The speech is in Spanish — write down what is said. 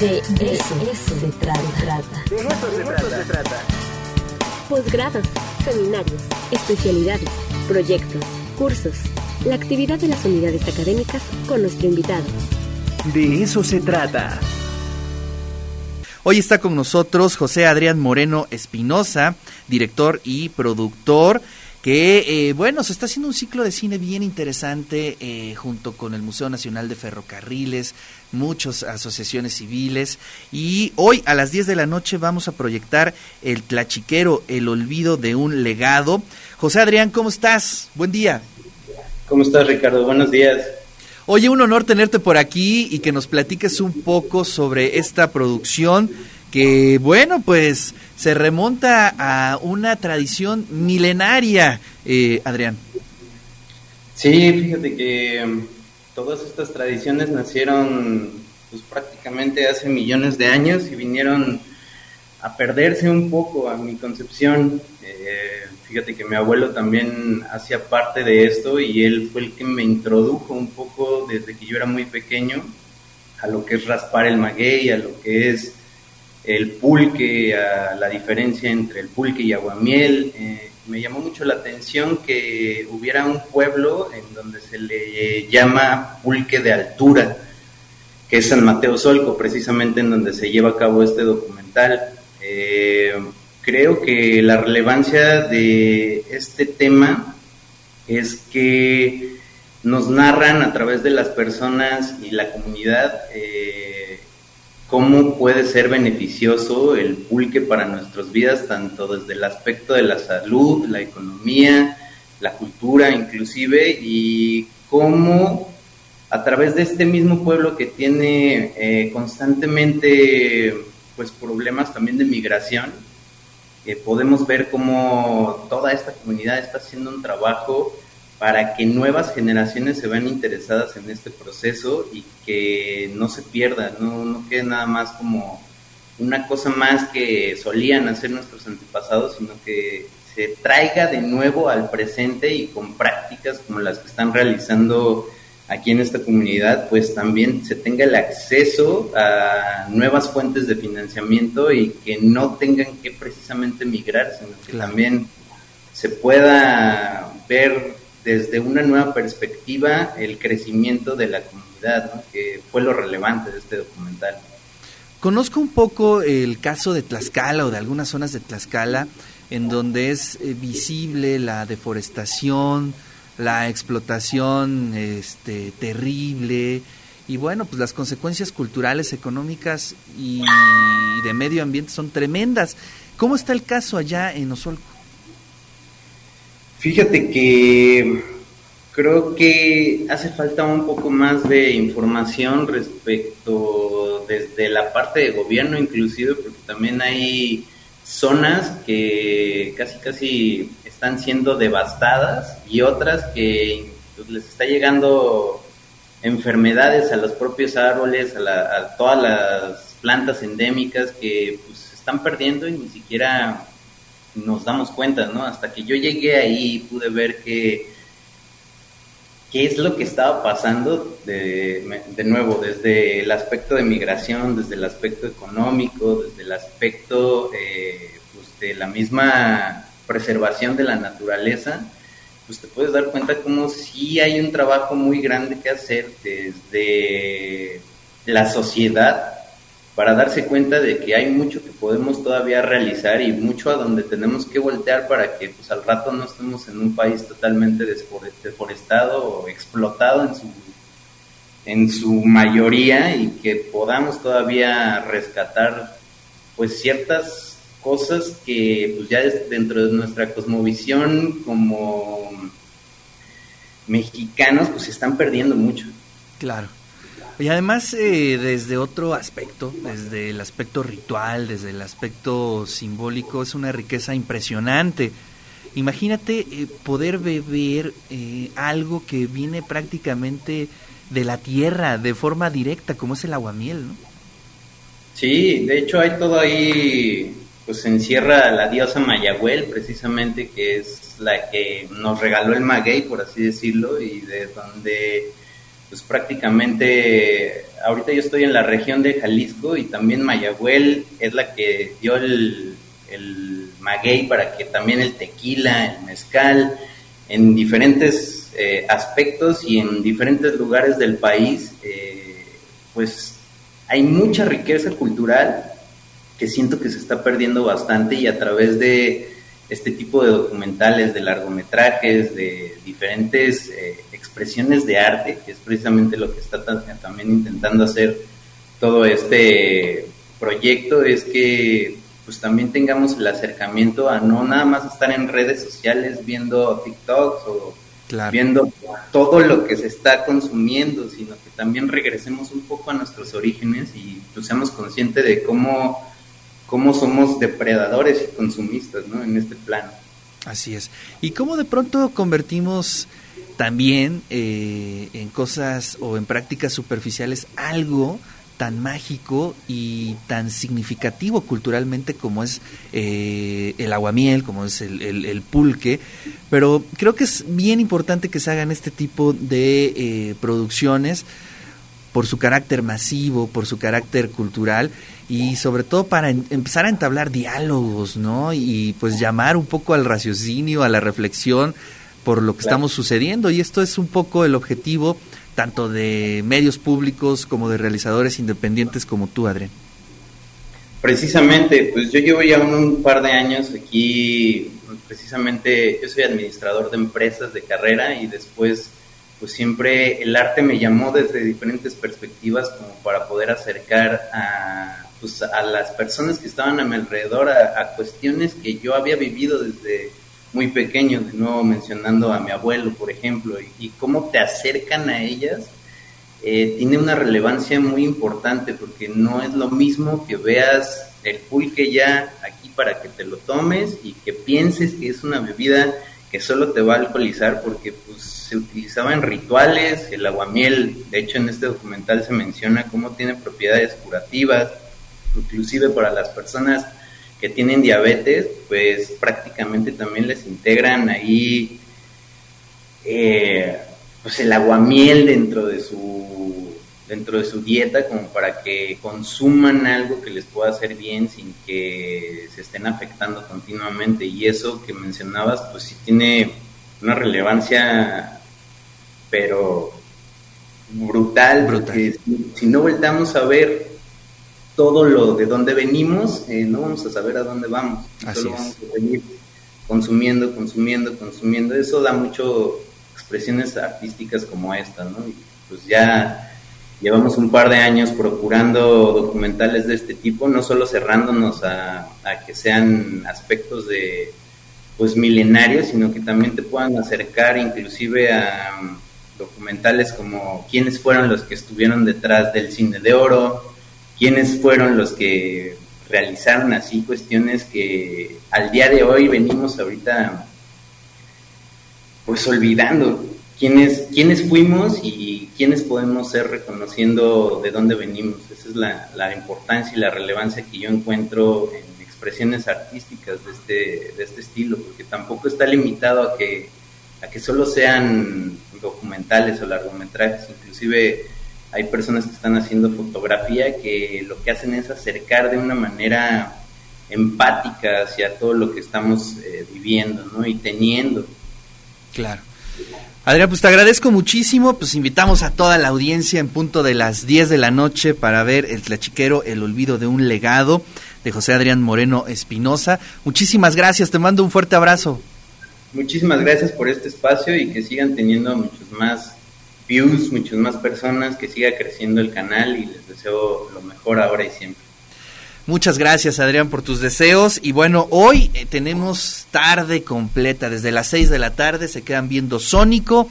De eso, se trata. De eso se trata. Posgrados, seminarios, especialidades, proyectos, cursos. La actividad de las unidades académicas con nuestro invitado. De eso se trata. Hoy está con nosotros José Adrián Moreno Espinosa, director y productor que eh, bueno, se está haciendo un ciclo de cine bien interesante eh, junto con el Museo Nacional de Ferrocarriles, muchas asociaciones civiles y hoy a las 10 de la noche vamos a proyectar El Tlachiquero, el olvido de un legado. José Adrián, ¿cómo estás? Buen día. ¿Cómo estás, Ricardo? Buenos días. Oye, un honor tenerte por aquí y que nos platiques un poco sobre esta producción que, bueno, pues se remonta a una tradición milenaria, eh, Adrián. Sí, fíjate que um, todas estas tradiciones nacieron pues prácticamente hace millones de años y vinieron a perderse un poco a mi concepción. Eh, fíjate que mi abuelo también hacía parte de esto y él fue el que me introdujo un poco desde que yo era muy pequeño a lo que es raspar el maguey, a lo que es el pulque, a la diferencia entre el pulque y aguamiel. Eh, me llamó mucho la atención que hubiera un pueblo en donde se le llama pulque de altura, que es San Mateo Solco, precisamente en donde se lleva a cabo este documental. Eh, creo que la relevancia de este tema es que nos narran a través de las personas y la comunidad eh, cómo puede ser beneficioso el pulque para nuestras vidas, tanto desde el aspecto de la salud, la economía, la cultura inclusive, y cómo a través de este mismo pueblo que tiene eh, constantemente pues problemas también de migración, eh, podemos ver cómo toda esta comunidad está haciendo un trabajo para que nuevas generaciones se vean interesadas en este proceso y que no se pierda, no, no quede nada más como una cosa más que solían hacer nuestros antepasados, sino que se traiga de nuevo al presente y con prácticas como las que están realizando aquí en esta comunidad, pues también se tenga el acceso a nuevas fuentes de financiamiento y que no tengan que precisamente migrar, sino que también se pueda ver desde una nueva perspectiva el crecimiento de la comunidad, que fue lo relevante de este documental. Conozco un poco el caso de Tlaxcala o de algunas zonas de Tlaxcala en donde es eh, visible la deforestación, la explotación este, terrible y bueno, pues las consecuencias culturales, económicas y de medio ambiente son tremendas. ¿Cómo está el caso allá en Osolco? Fíjate que creo que hace falta un poco más de información respecto desde la parte de gobierno inclusive, porque también hay zonas que casi casi están siendo devastadas y otras que pues, les está llegando enfermedades a los propios árboles, a, todas las plantas endémicas que pues, se están perdiendo y ni siquiera nos damos cuenta, ¿no? Hasta que yo llegué ahí y pude ver que qué es lo que estaba pasando de, de, nuevo, desde el aspecto de migración, desde el aspecto económico, desde el aspecto eh, pues de la misma preservación de la naturaleza, pues te puedes dar cuenta como sí hay un trabajo muy grande que hacer desde la sociedad para darse cuenta de que hay mucho que podemos todavía realizar y mucho a donde tenemos que voltear para que pues al rato no estemos en un país totalmente deforestado o explotado en su en su mayoría y que podamos todavía rescatar pues ciertas cosas que pues ya dentro de nuestra cosmovisión como mexicanos pues se están perdiendo mucho. Claro. Y además eh, desde otro aspecto, desde el aspecto ritual, desde el aspecto simbólico, es una riqueza impresionante. Imagínate eh, poder beber eh, algo que viene prácticamente de la tierra, de forma directa, como es el aguamiel, ¿no? Sí, de hecho hay todo ahí, pues encierra la diosa Mayagüel, precisamente, que es la que nos regaló el maguey, por así decirlo, y de donde pues prácticamente ahorita yo estoy en la región de Jalisco y también Mayagüel es la que dio el, el maguey para que también el tequila, el mezcal, en diferentes eh, aspectos y en diferentes lugares del país, eh, pues hay mucha riqueza cultural que siento que se está perdiendo bastante y a través de este tipo de documentales, de largometrajes, de diferentes eh, expresiones de arte, que es precisamente lo que está también intentando hacer todo este proyecto, es que pues también tengamos el acercamiento a no nada más estar en redes sociales viendo TikToks o viendo todo lo que se está consumiendo, sino que también regresemos un poco a nuestros orígenes y pues seamos conscientes de cómo, cómo somos depredadores y consumistas ¿no? en este plano. Así es. ¿Y cómo de pronto convertimos también eh, en cosas o en prácticas superficiales algo tan mágico y tan significativo culturalmente como es eh, el aguamiel, como es el, pulque, pero creo que es bien importante que se hagan este tipo de eh, producciones por su carácter masivo, por su carácter cultural y sobre todo para empezar a entablar diálogos, ¿no? Y pues llamar un poco al raciocinio, a la reflexión por lo que estamos sucediendo y esto es un poco el objetivo tanto de medios públicos como de realizadores independientes como tú, Adrián? Precisamente, pues yo llevo ya un, par de años aquí, precisamente yo soy administrador de empresas de carrera y después pues siempre el arte me llamó desde diferentes perspectivas como para poder acercar a, pues, a las personas que estaban a mi alrededor a cuestiones que yo había vivido desde muy pequeño, de nuevo mencionando a mi abuelo, por ejemplo, y, cómo te acercan a ellas, eh, tiene una relevancia muy importante porque no es lo mismo que veas el pulque ya aquí para que te lo tomes y que pienses que es una bebida que solo te va a alcoholizar porque pues se utilizaba en rituales, el aguamiel, de hecho en este documental se menciona cómo tiene propiedades curativas, inclusive para las personas que tienen diabetes, pues prácticamente también les integran ahí eh, pues el aguamiel dentro de su dentro de su dieta como para que consuman algo que les pueda hacer bien sin que se estén afectando continuamente y eso que mencionabas pues sí tiene una relevancia pero brutal, porque si, no voltamos a ver todo lo de dónde venimos, eh, no vamos a saber a dónde vamos. solo vamos a seguir consumiendo, consumiendo, consumiendo. Eso da mucho expresiones artísticas como esta, ¿no? Y pues ya llevamos un par de años procurando documentales de este tipo, no solo cerrándonos a, que sean aspectos de pues milenarios, sino que también te puedan acercar inclusive a um, documentales como quiénes fueron los que estuvieron detrás del cine de oro, quiénes fueron los que realizaron así cuestiones que al día de hoy venimos ahorita pues olvidando quiénes, quiénes fuimos y quiénes podemos ser reconociendo de dónde venimos. Esa es la, importancia y la relevancia que yo encuentro en expresiones artísticas de este, de este estilo, porque tampoco está limitado a que, a que solo sean documentales o largometrajes, inclusive hay personas que están haciendo fotografía que lo que hacen es acercar de una manera empática hacia todo lo que estamos eh, viviendo ¿no? y teniendo. Claro. Adrián, pues te agradezco muchísimo, pues invitamos a toda la audiencia en punto de las 10 de la noche para ver El Tlachiquero, El Olvido de un Legado, de José Adrián Moreno Espinosa. Muchísimas gracias, te mando un fuerte abrazo. Muchísimas gracias por este espacio y que sigan teniendo muchos más views, muchas más personas, que siga creciendo el canal y les deseo lo mejor ahora y siempre. Muchas gracias Adrián por tus deseos. Y bueno, hoy eh, tenemos tarde completa, desde las 6 de la tarde se quedan viendo Sónico,